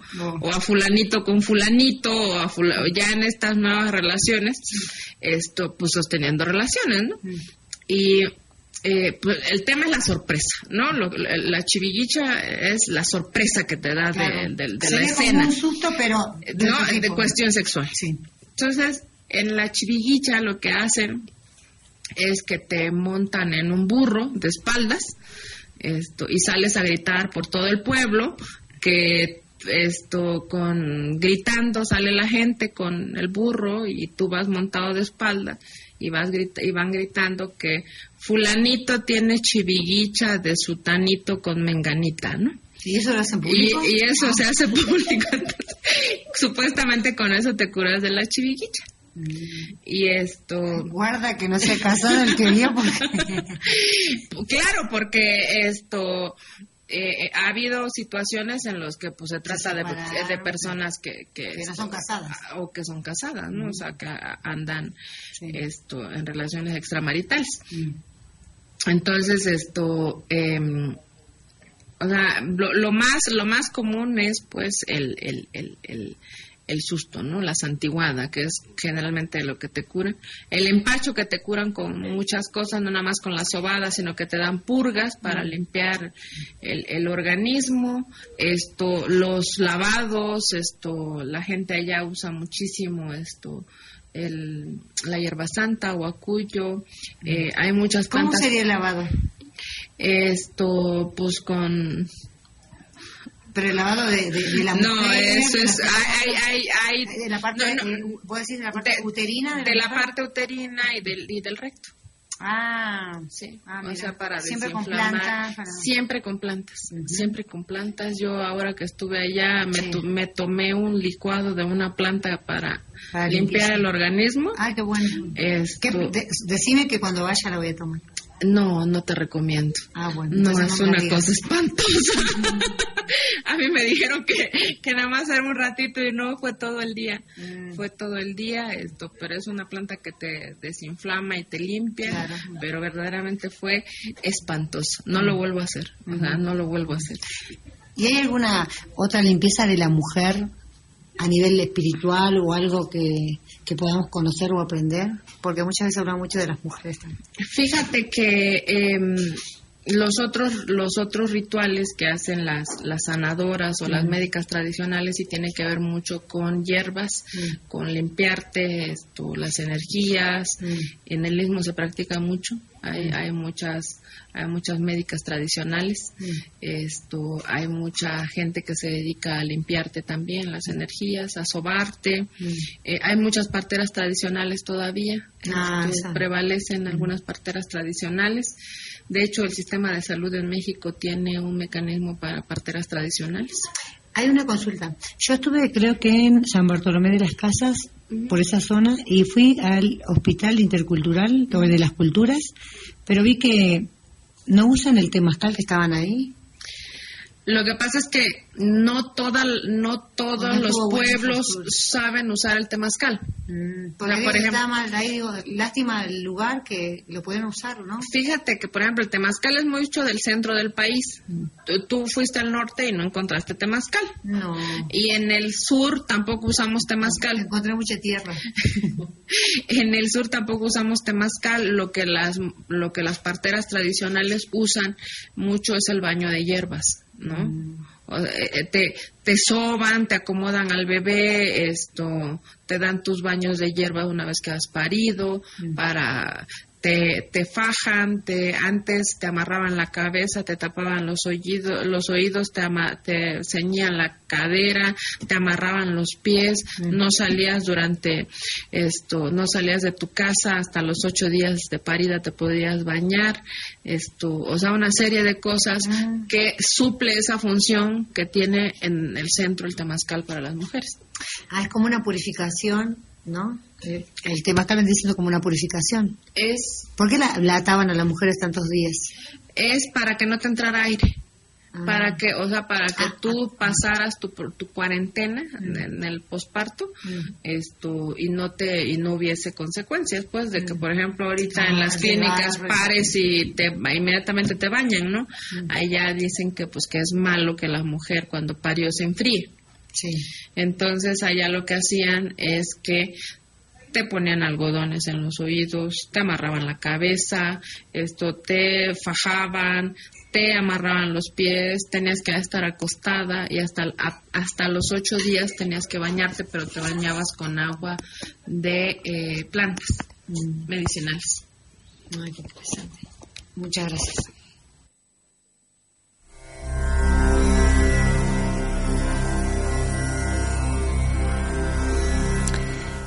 [SPEAKER 3] a fulanito con fulanito o a ya en estas nuevas relaciones, esto pues sosteniendo relaciones, ¿no? Y eh, pues, el tema es la sorpresa, ¿no? la chiviguicha es la sorpresa que te da de, la escena.
[SPEAKER 2] Como un susto, pero
[SPEAKER 3] no, de cuestión sexual.
[SPEAKER 2] Sí.
[SPEAKER 3] Entonces, en la chiviguicha lo que hacen es que te montan en un burro de espaldas esto y sales a gritar por todo el pueblo que esto con gritando sale la gente con el burro y tú vas montado de espalda y vas y van gritando que fulanito tiene chiviguicha de sutanito con menganita, ¿no?
[SPEAKER 2] ¿Y eso lo hacen público?
[SPEAKER 3] Y, eso se hace público. supuestamente con eso te curas de la chiviguicha. Y esto.
[SPEAKER 2] Guarda que no se casado el que vio.
[SPEAKER 3] claro, porque esto. Eh, ha habido situaciones en las que pues se trata de, de, personas que,
[SPEAKER 2] que, no son casadas
[SPEAKER 3] o que son casadas no o sea que andan esto en relaciones extramaritales mm. Entonces, esto, em, o sea, lo, más, lo más común es, pues, el, el, el, el, susto, ¿no? La santiguada, que es generalmente lo que te cura. El empacho que te curan con muchas cosas, no nada más con la sobada, sino que te dan purgas para limpiar el, el organismo. Esto, los lavados, esto, la gente allá usa muchísimo esto el, la hierba santa o acuyo. Eh, hay muchas plantas.
[SPEAKER 2] ¿Cómo sería el lavado?
[SPEAKER 3] Esto, pues con
[SPEAKER 2] pero el lavado de, de, la
[SPEAKER 3] mujer. No, eso es. Hay, hay, hay,
[SPEAKER 2] de la parte, decir de la parte uterina?
[SPEAKER 3] De, la, parte uterina y del, y del recto.
[SPEAKER 4] Ah,
[SPEAKER 3] Sí,
[SPEAKER 4] Ah,
[SPEAKER 3] o sea, para
[SPEAKER 4] Siempre con plantas, para-
[SPEAKER 3] Siempre con plantas, siempre con plantas. Yo ahora que estuve allá me,
[SPEAKER 4] Sí.
[SPEAKER 3] to- me tomé un licuado de una planta para,
[SPEAKER 4] Para
[SPEAKER 3] limpiar
[SPEAKER 4] limpieza.
[SPEAKER 3] el organismo.
[SPEAKER 4] Ah, qué bueno.
[SPEAKER 3] Esto-
[SPEAKER 4] ¿Qué- de- decime que cuando vaya la voy a tomar.
[SPEAKER 3] No, no te recomiendo.
[SPEAKER 4] Ah, bueno.
[SPEAKER 3] No, es una cosa espantosa. a mí me dijeron que, que nada más era un ratito y no fue todo el día.
[SPEAKER 4] Mm.
[SPEAKER 3] Fue todo el día, esto, pero es una planta que te desinflama y te limpia,
[SPEAKER 4] Claro.
[SPEAKER 3] pero verdaderamente fue espantoso. No lo vuelvo a hacer, o sea, no lo vuelvo a hacer.
[SPEAKER 4] ¿Y hay alguna otra limpieza de la mujer a nivel espiritual o algo que, que podamos conocer o aprender? Porque muchas veces hablamos mucho de las mujeres también.
[SPEAKER 3] Fíjate que em, los otros los otros rituales que hacen las las sanadoras o las médicas tradicionales sí tienen que ver mucho con hierbas, con limpiarte esto, las energías. En el istmo se practica mucho. Hay, hay muchas hay muchas médicas tradicionales. Esto hay mucha gente que se dedica a limpiarte también las energías, a sobarte. Eh, hay muchas parteras tradicionales todavía.
[SPEAKER 4] Ah,
[SPEAKER 3] Esto prevalecen algunas parteras tradicionales. De hecho, el sistema de salud en México tiene un mecanismo para parteras tradicionales.
[SPEAKER 4] Hay una consulta. Yo estuve, creo que en San Bartolomé de las Casas, por esa zona, y fui al Hospital Intercultural, de las Culturas, pero vi que no usan el temazcal que estaban ahí.
[SPEAKER 3] Lo que pasa es que no toda, no todos
[SPEAKER 4] No
[SPEAKER 3] los pueblos saben usar el temazcal.
[SPEAKER 4] Porque
[SPEAKER 3] O sea,
[SPEAKER 4] vi
[SPEAKER 3] por ejemplo-
[SPEAKER 4] mal ahí, digo, lástima el lugar que lo pueden usar, ¿no?
[SPEAKER 3] Fíjate que, por ejemplo, el temazcal es mucho del centro del país. Tú, tú fuiste al norte y no encontraste temazcal.
[SPEAKER 4] No.
[SPEAKER 3] Y en el sur tampoco usamos temazcal.
[SPEAKER 4] Encontré mucha tierra.
[SPEAKER 3] En el sur tampoco usamos temazcal, lo que las lo que las parteras tradicionales usan mucho es el baño de hierbas, ¿no? Eh, te, te soban, te acomodan al bebé, esto, te dan tus baños de hierba una vez que has parido, para te, te fajan, te antes te amarraban la cabeza, te tapaban los oídos, los oídos te, ama- te ceñían la cadera, te amarraban los pies, no salías durante esto, no salías de tu casa hasta los ocho días de parida te podías bañar, esto, o sea, una serie de cosas que suple esa función que tiene en el centro el temazcal para las mujeres.
[SPEAKER 4] Ah, es como una purificación, ¿no? El temazcal vendría siendo como una purificación.
[SPEAKER 3] Es,
[SPEAKER 4] ¿Por qué la, la ataban a las mujeres tantos días?
[SPEAKER 3] es para que no te entrara aire.
[SPEAKER 4] Ah.
[SPEAKER 3] para que, o sea, para que
[SPEAKER 4] Ah,
[SPEAKER 3] tú pasaras tu, tu cuarentena en, en el posparto,
[SPEAKER 4] Mm.
[SPEAKER 3] esto y no te y no hubiese consecuencias, pues, de que por ejemplo ahorita en
[SPEAKER 4] Ah,
[SPEAKER 3] las clínicas
[SPEAKER 4] barro,
[SPEAKER 3] pares y te inmediatamente te bañan, ¿no? Ahí ya dicen que pues que es malo que la mujer cuando parió se enfríe.
[SPEAKER 4] Sí.
[SPEAKER 3] Entonces allá lo que hacían es que te ponían algodones en los oídos, te amarraban la cabeza, esto te fajaban, te amarraban los pies, tenías que estar acostada y hasta hasta los ocho días tenías que bañarte, pero te bañabas con agua de eh, plantas medicinales.
[SPEAKER 4] Ay, qué interesante. Muchas gracias.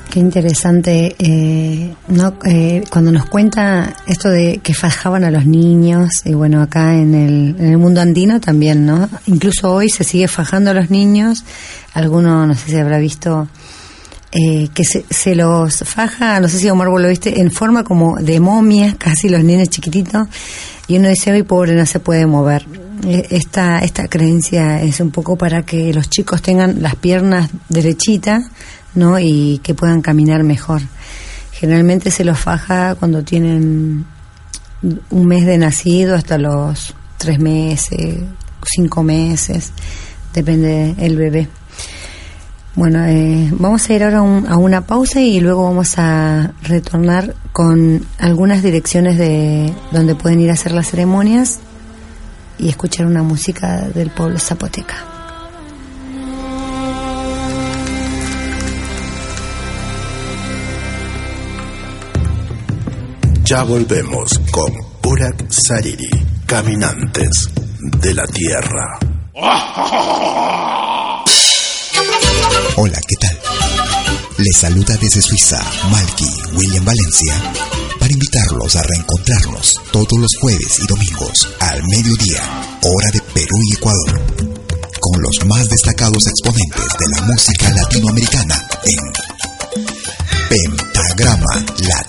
[SPEAKER 2] Qué interesante, eh, ¿no? Eh, cuando nos cuenta esto de que fajaban a los niños, y bueno, acá en el, en el mundo andino también, ¿no? Incluso hoy se sigue fajando a los niños, alguno, no sé si habrá visto, eh, que se, se los faja, no sé si Omar vos lo viste, en forma como de momia, casi los niños chiquititos, y uno dice, ay pobre, no se puede mover. Eh, Esta, esta creencia es un poco para que los chicos tengan las piernas derechitas, ¿no? Y que puedan caminar mejor. Generalmente se los faja cuando tienen un mes de nacido hasta los tres meses, cinco meses, depende el bebé. Bueno, eh, vamos a ir ahora un- a una pausa y luego vamos a retornar con algunas direcciones de donde pueden ir a hacer las ceremonias y escuchar una música del pueblo zapoteca.
[SPEAKER 5] Ya volvemos con Urak Sariri, Caminantes de la Tierra.
[SPEAKER 6] Hola, ¿qué tal? Les saluda desde Suiza Malky William Valencia para invitarlos a reencontrarnos todos los jueves y domingos al mediodía, hora de Perú y Ecuador, con los más destacados exponentes de la música latinoamericana en Pentagrama Latinoamericano,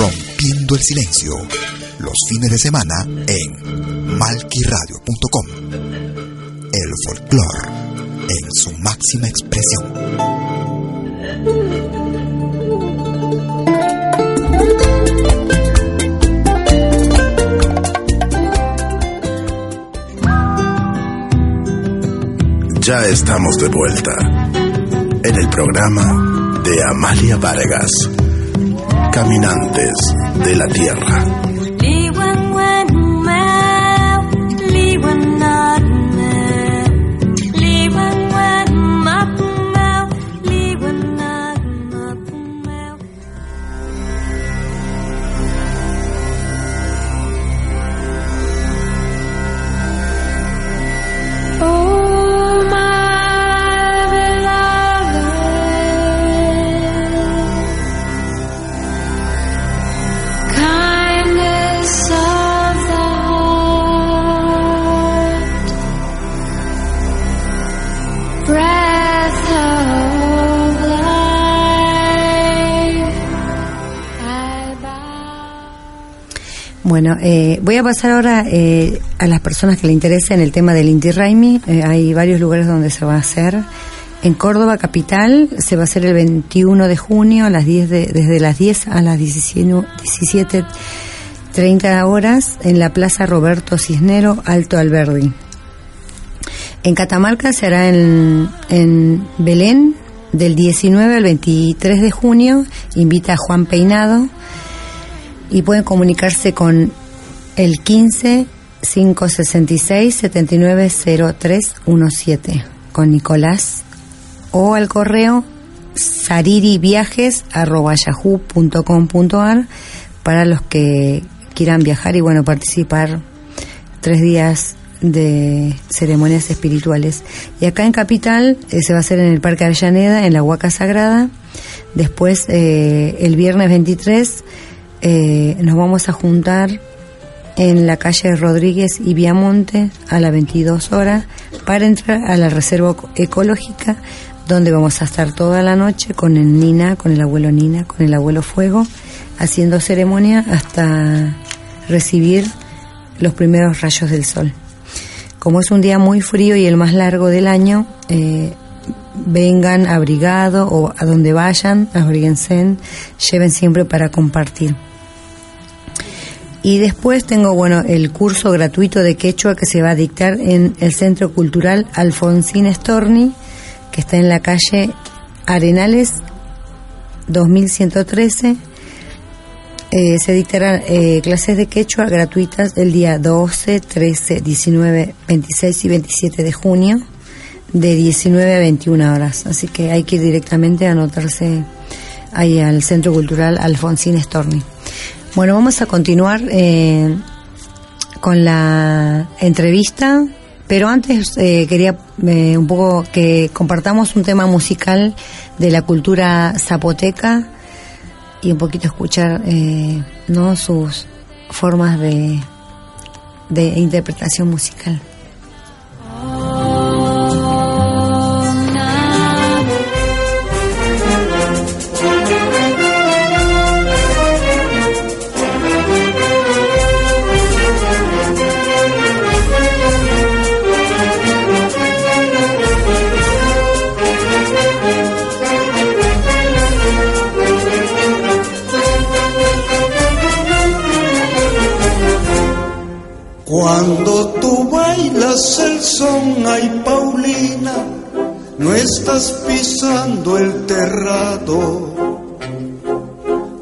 [SPEAKER 6] Rompiendo el silencio. Los fines de semana en malquiradio.com. El folclore en su máxima expresión.
[SPEAKER 5] Ya estamos de vuelta en el programa de Amalia Vargas. Caminantes de la Tierra.
[SPEAKER 2] Bueno, eh, voy a pasar ahora eh, a las personas que le interesen el tema del Inti Raimi. Eh, hay varios lugares donde se va a hacer. En Córdoba capital se va a hacer el 21 de junio a las 10 desde las 10 a las 17.30 horas en la Plaza Roberto Cisnero, Alto Alberdi. En Catamarca se hará en, en Belén del 19 al 23 de junio. Invita a Juan Peinado y pueden comunicarse con el 15 566 790317 con Nicolás o al correo saririviajes.yahoo.com.ar para los que quieran viajar y bueno participar tres días de ceremonias espirituales. Y acá en Capital eh, se va a hacer en el Parque Avellaneda, en la Huaca Sagrada. Después, eh, el viernes 23, eh, nos vamos a juntar en la calle Rodríguez y Viamonte a las 22 horas para entrar a la reserva ecológica donde vamos a estar toda la noche con el Nina, con el abuelo Nina, con el abuelo Fuego, haciendo ceremonia hasta recibir los primeros rayos del sol. Como es un día muy frío y el más largo del año, eh, vengan abrigado o a donde vayan, abríguense, lleven siempre para compartir. Y después tengo, bueno, el curso gratuito de quechua que se va a dictar en el Centro Cultural Alfonsín Storni, que está en la calle Arenales 2113, eh, se dictarán eh, clases de quechua gratuitas el día 12, 13, 19, 26 y 27 de junio de 19 a 21 horas. Así que hay que ir directamente a anotarse ahí al Centro Cultural Alfonsín Storni. Bueno, vamos a continuar eh, con la entrevista, pero antes eh, quería eh, un poco que compartamos un tema musical de la cultura zapoteca y un poquito escuchar no sus formas de, de interpretación musical.
[SPEAKER 7] Cuando tú bailas el son, ay Paulina, no estás pisando el terrado.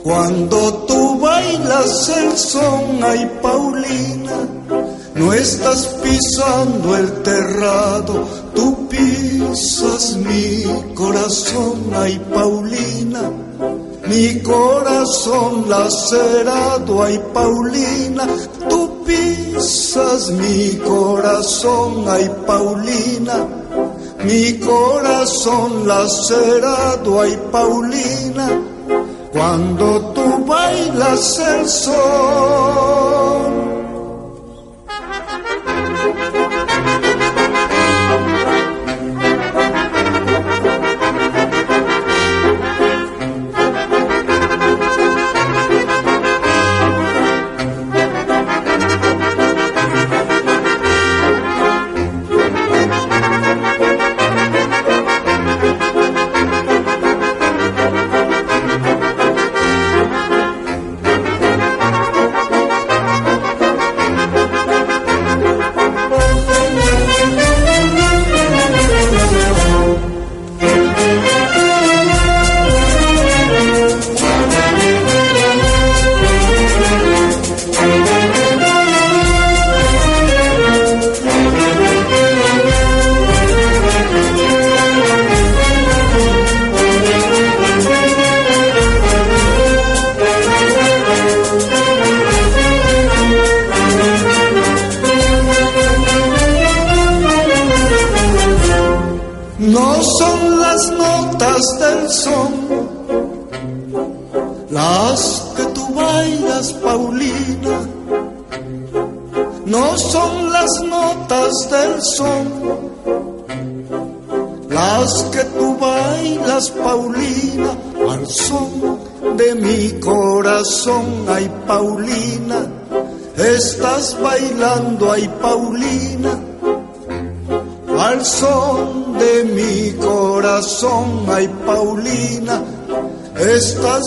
[SPEAKER 7] Cuando tú bailas el son, ay Paulina, no estás pisando el terrado, tú pisas mi corazón, ay Paulina. Mi corazón lacerado, ay Paulina, tú pisas mi corazón, ay Paulina, mi corazón lacerado, ay Paulina, cuando tú bailas el sol.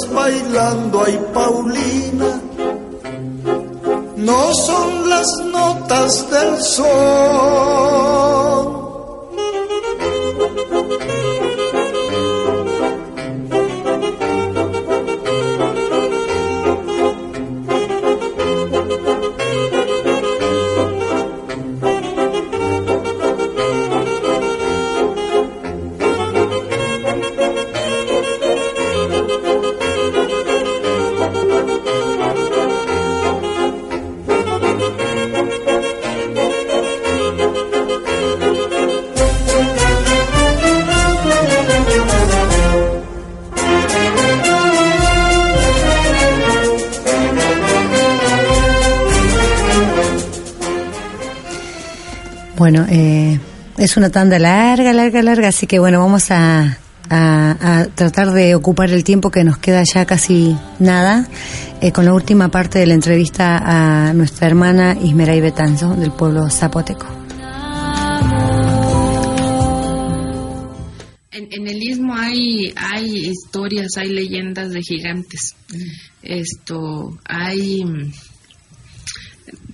[SPEAKER 7] Bailando, ay Paulina,
[SPEAKER 2] Bueno, eh, es una tanda larga, larga, larga, así que bueno, vamos a, a, a tratar de ocupar el tiempo que nos queda ya casi nada eh, con la última parte de la entrevista a nuestra hermana Ismeray Betanzo del pueblo zapoteco.
[SPEAKER 3] En, en el istmo hay, hay historias, hay leyendas de gigantes. Esto, hay mm,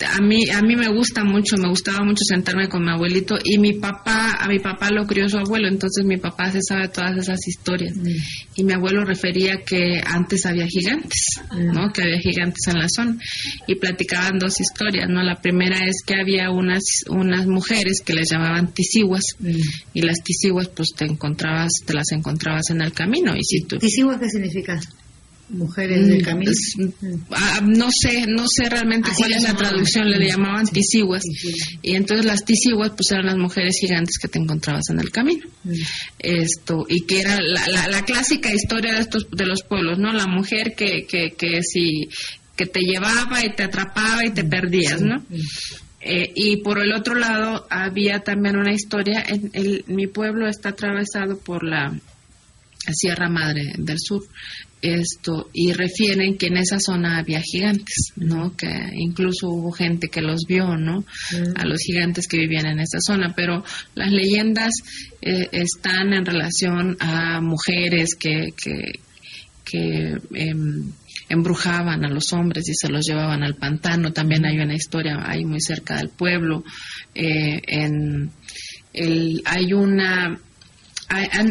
[SPEAKER 3] a mí a mí me gusta mucho, me gustaba mucho sentarme con mi abuelito y mi papá, a mi papá lo crió su abuelo, entonces mi papá se sabe todas esas historias.
[SPEAKER 4] Mm.
[SPEAKER 3] Y mi abuelo refería que antes había gigantes,
[SPEAKER 4] Mm.
[SPEAKER 3] ¿no? Que había gigantes en la zona y platicaban dos historias, ¿no? La primera es que había unas unas mujeres que les llamaban tisiguas
[SPEAKER 4] Mm.
[SPEAKER 3] y las tisiguas pues te encontrabas te las encontrabas en el camino y si tú
[SPEAKER 4] ¿Tisigua qué significa? Mujeres del
[SPEAKER 3] Mm,
[SPEAKER 4] camino.
[SPEAKER 3] ah, no sé, no sé realmente
[SPEAKER 4] Así
[SPEAKER 3] cuál es la
[SPEAKER 4] llamaban.
[SPEAKER 3] traducción, le
[SPEAKER 4] Mm.
[SPEAKER 3] llamaban tisiguas.
[SPEAKER 4] Tisiguas.
[SPEAKER 3] Y entonces las tisiguas pues eran las mujeres gigantes que te encontrabas en el camino.
[SPEAKER 4] Mm.
[SPEAKER 3] Esto, y que era la, la, la clásica historia de estos de los pueblos, ¿no? La mujer que, que, que si que te llevaba y te atrapaba y te perdías, ¿no? Eh, y por el otro lado había también una historia, en el, mi pueblo está atravesado por la Sierra Madre del Sur, esto y refieren que en esa zona había gigantes, ¿no? Que incluso hubo gente que los vio, ¿no? A los gigantes que vivían en esa zona, pero las leyendas eh, están en relación a mujeres que que, que em, embrujaban a los hombres y se los llevaban al pantano. También hay una historia ahí muy cerca del pueblo. Eh, en el, hay una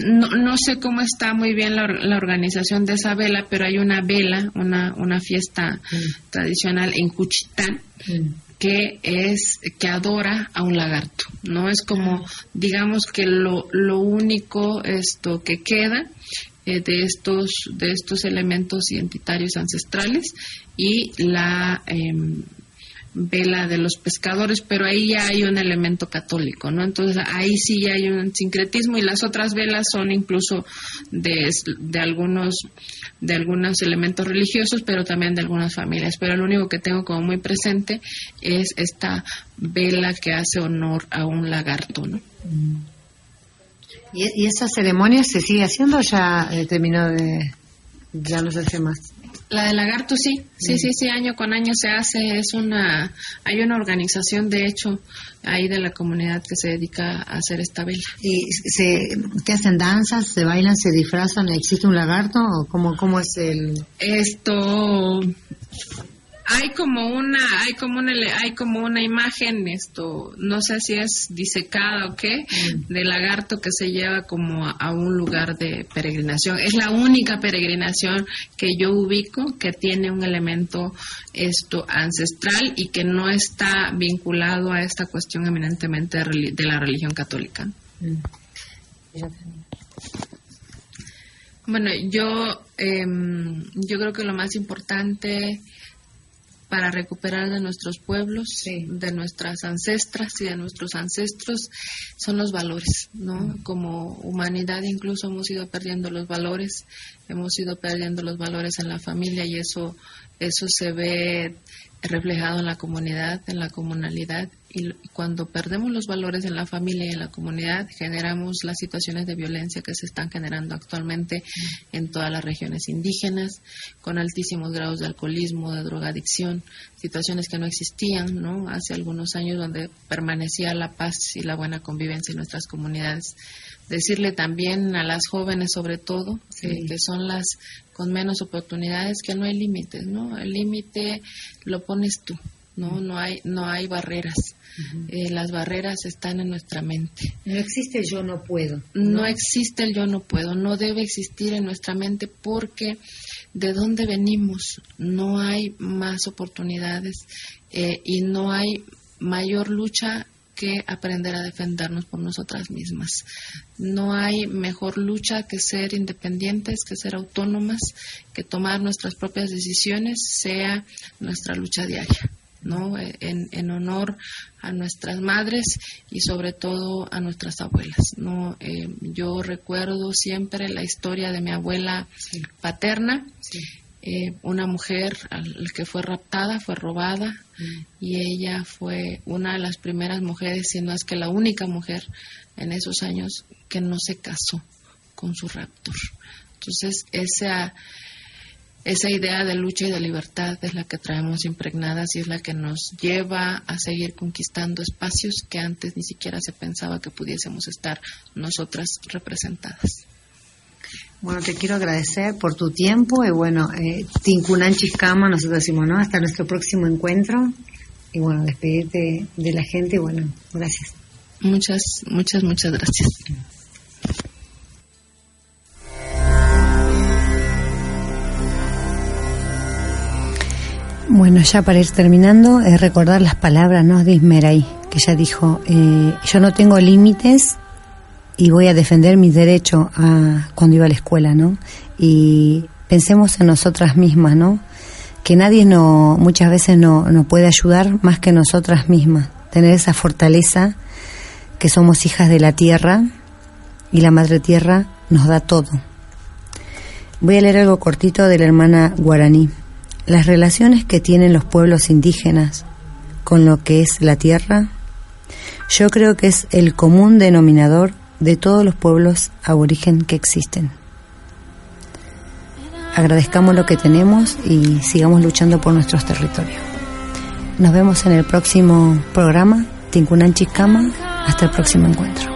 [SPEAKER 3] no, no sé cómo está muy bien la, la organización de esa vela, pero hay una vela, una, una fiesta tradicional en Cuchitán
[SPEAKER 4] Mm.
[SPEAKER 3] que es que adora a un lagarto, no es como digamos que lo, lo único esto que queda eh, de estos de estos elementos identitarios ancestrales y la em, vela de los pescadores, pero ahí ya hay un elemento católico, ¿no? Entonces ahí sí ya hay un sincretismo y las otras velas son incluso de, de algunos de algunos elementos religiosos, pero también de algunas familias. Pero lo único que tengo como muy presente es esta vela que hace honor a un lagarto, ¿no?
[SPEAKER 4] ¿Y, esa ceremonia se sigue haciendo o ya eh, terminó de... ya no se hace más?
[SPEAKER 3] La del lagarto sí, sí, sí, sí, año con año se hace, es una, hay una organización de hecho ahí de la comunidad que se dedica a hacer esta vela.
[SPEAKER 4] ¿Y se, qué hacen? ¿Danzas? ¿Se bailan? ¿Se disfrazan? ¿Existe un lagarto? ¿O cómo, cómo es el...?
[SPEAKER 3] Esto, hay como una, hay como una, hay como una imagen, esto, no sé si es disecada o qué, de lagarto que se lleva como a, a un lugar de peregrinación. Es la única peregrinación que yo ubico que tiene un elemento esto ancestral y que no está vinculado a esta cuestión eminentemente de, la religión católica. Bueno, yo, em, yo creo que lo más importante para recuperar de nuestros pueblos, de nuestras ancestras y de nuestros ancestros son los valores, ¿no? Como humanidad incluso hemos ido perdiendo los valores, hemos ido perdiendo los valores en la familia y eso eso se ve reflejado en la comunidad, en la comunalidad y cuando perdemos los valores en la familia y en la comunidad generamos las situaciones de violencia que se están generando actualmente en todas las regiones indígenas con altísimos grados de alcoholismo, de drogadicción, situaciones que no existían, ¿no? Hace algunos años donde permanecía la paz y la buena convivencia en nuestras comunidades. Decirle también a las jóvenes sobre todo que, que son las con menos oportunidades que no hay límites, ¿no? El límite lo pones tú, ¿no? No hay no hay barreras. Eh, las barreras están en nuestra mente.
[SPEAKER 4] No existe yo no puedo.
[SPEAKER 3] No existe el yo no puedo, no debe existir en nuestra mente porque de dónde venimos no hay más oportunidades eh, y no hay mayor lucha que aprender a defendernos por nosotras mismas. No hay mejor lucha que ser independientes, que ser autónomas, que tomar nuestras propias decisiones sea nuestra lucha diaria. ¿No? En, en, honor a nuestras madres y sobre todo a nuestras abuelas. ¿no? Eh, yo recuerdo siempre la historia de mi abuela sí. paterna, sí. eh, una mujer al que fue raptada, fue robada mm. y ella fue una de las primeras mujeres, si no es que la única mujer en esos años que no se casó con su raptor. Entonces, esa esa idea de lucha y de libertad es la que traemos impregnadas y es la que nos lleva a seguir conquistando espacios que antes ni siquiera se pensaba que pudiésemos estar nosotras representadas.
[SPEAKER 4] Bueno, te quiero agradecer por tu tiempo y bueno, eh, Tincunan Chiscama, nosotros decimos, ¿no? Hasta nuestro próximo encuentro. y bueno, despedirte de la gente, bueno, gracias.
[SPEAKER 3] Muchas, muchas, muchas gracias.
[SPEAKER 2] Bueno, ya para ir terminando, es recordar las palabras ¿no? de Ismeray, que ella dijo, eh, yo no tengo límites y voy a defender mis derechos a, cuando iba a la escuela, ¿no? Y pensemos en nosotras mismas, ¿no? Que nadie no, muchas veces no, nos puede ayudar más que nosotras mismas. Tener esa fortaleza que somos hijas de la tierra y la madre tierra nos da todo. Voy a leer algo cortito de la hermana guaraní. Las relaciones que tienen los pueblos indígenas con lo que es la tierra, yo creo que es el común denominador de todos los pueblos aborigen que existen. Agradezcamos lo que tenemos y sigamos luchando por nuestros territorios. Nos vemos en el próximo programa, Tinkunan Chikama. Hasta el próximo encuentro.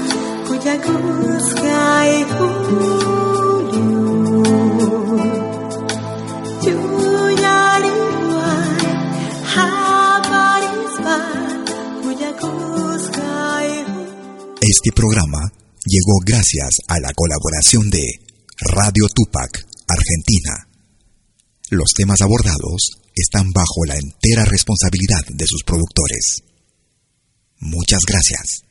[SPEAKER 6] Este programa llegó gracias a la colaboración de Radio Tupac, Argentina. Los temas abordados están bajo la entera responsabilidad de sus productores. Muchas gracias.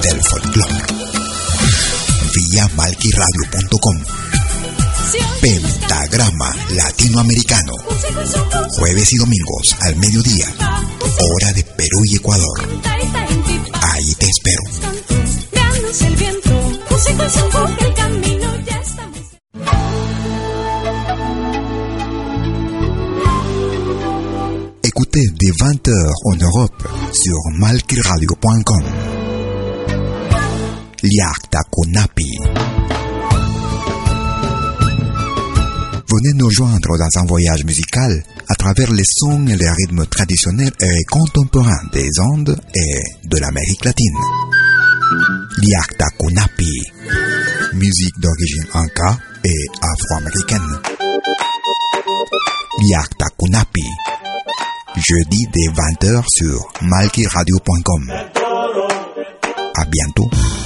[SPEAKER 6] del folclore. Vía malquiradio.com Pentagrama Latinoamericano. Jueves y domingos al mediodía. Hora de Perú y Ecuador. Ahí te espero. Écoutez des 20h en Europe sur malquiradio.com. Liakta Kunapi. Venez nous joindre dans un voyage musical à travers les sons et les rythmes traditionnels et contemporains des Andes et de l'Amérique latine. Liakta musique d'origine inca et afro-américaine. Liakta Kunapi, jeudi dès 20h sur malkiradio.com. À bientôt.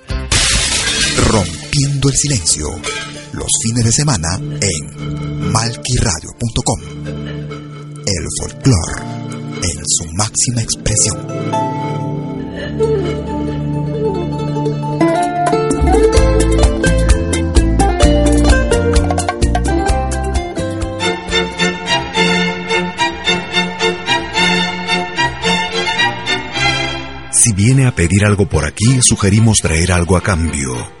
[SPEAKER 6] Rompiendo el silencio. Los fines de semana en malquiradio.com. El folclore en su máxima expresión.
[SPEAKER 8] Si viene
[SPEAKER 9] a pedir algo por aquí, sugerimos traer algo a cambio.